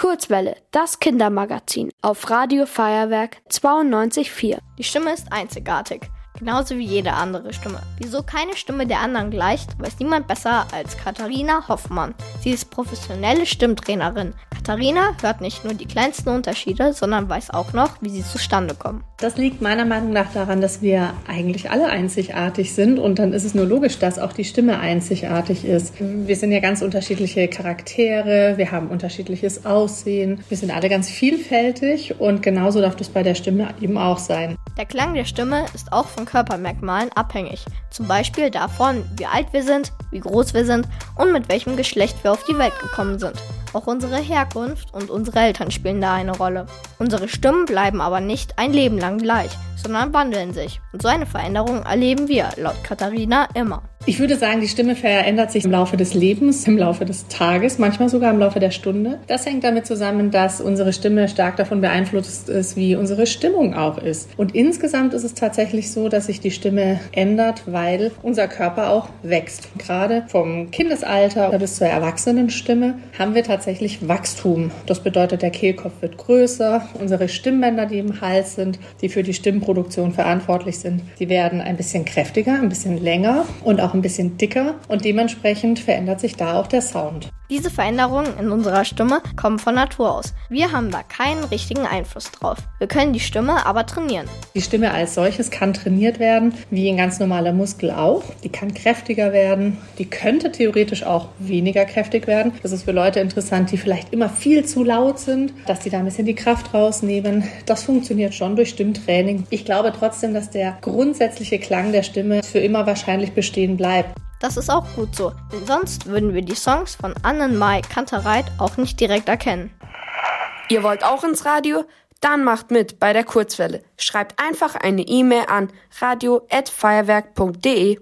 Kurzwelle, das Kindermagazin auf Radio Feuerwerk 92.4. Die Stimme ist einzigartig, genauso wie jede andere Stimme. Wieso keine Stimme der anderen gleicht, weiß niemand besser als Katharina Hoffmann. Sie ist professionelle Stimmtrainerin. Katharina hört nicht nur die kleinsten Unterschiede, sondern weiß auch noch, wie sie zustande kommen. Das liegt meiner Meinung nach daran, dass wir eigentlich alle einzigartig sind und dann ist es nur logisch, dass auch die Stimme einzigartig ist. Wir sind ja ganz unterschiedliche Charaktere, wir haben unterschiedliches Aussehen, wir sind alle ganz vielfältig und genauso darf das bei der Stimme eben auch sein. Der Klang der Stimme ist auch von Körpermerkmalen abhängig. Zum Beispiel davon, wie alt wir sind, wie groß wir sind und mit welchem Geschlecht wir auf die Welt gekommen sind. Auch unsere Herkunft und unsere Eltern spielen da eine Rolle. Unsere Stimmen bleiben aber nicht ein Leben lang gleich, sondern wandeln sich. Und so eine Veränderung erleben wir, laut Katharina, immer. Ich würde sagen, die Stimme verändert sich im Laufe des Lebens, im Laufe des Tages, manchmal sogar im Laufe der Stunde. Das hängt damit zusammen, dass unsere Stimme stark davon beeinflusst ist, wie unsere Stimmung auch ist. Und insgesamt ist es tatsächlich so, dass sich die Stimme ändert, weil unser Körper auch wächst. Gerade vom Kindesalter bis zur Erwachsenenstimme haben wir tatsächlich Wachstum. Das bedeutet, der Kehlkopf wird größer, unsere Stimmbänder, die im Hals sind, die für die Stimmproduktion verantwortlich sind, die werden ein bisschen kräftiger, ein bisschen länger und auch ein bisschen dicker und dementsprechend verändert sich da auch der Sound. Diese Veränderungen in unserer Stimme kommen von Natur aus. Wir haben da keinen richtigen Einfluss drauf. Wir können die Stimme aber trainieren. Die Stimme als solches kann trainiert werden, wie ein ganz normaler Muskel auch. Die kann kräftiger werden. Die könnte theoretisch auch weniger kräftig werden. Das ist für Leute interessant, die vielleicht immer viel zu laut sind, dass die da ein bisschen die Kraft rausnehmen. Das funktioniert schon durch Stimmtraining. Ich glaube trotzdem, dass der grundsätzliche Klang der Stimme für immer wahrscheinlich bestehen bleibt. Das ist auch gut so, denn sonst würden wir die Songs von Annenmai Kantereit auch nicht direkt erkennen. Ihr wollt auch ins Radio? Dann macht mit bei der Kurzwelle. Schreibt einfach eine E-Mail an radio@feuerwerk.de.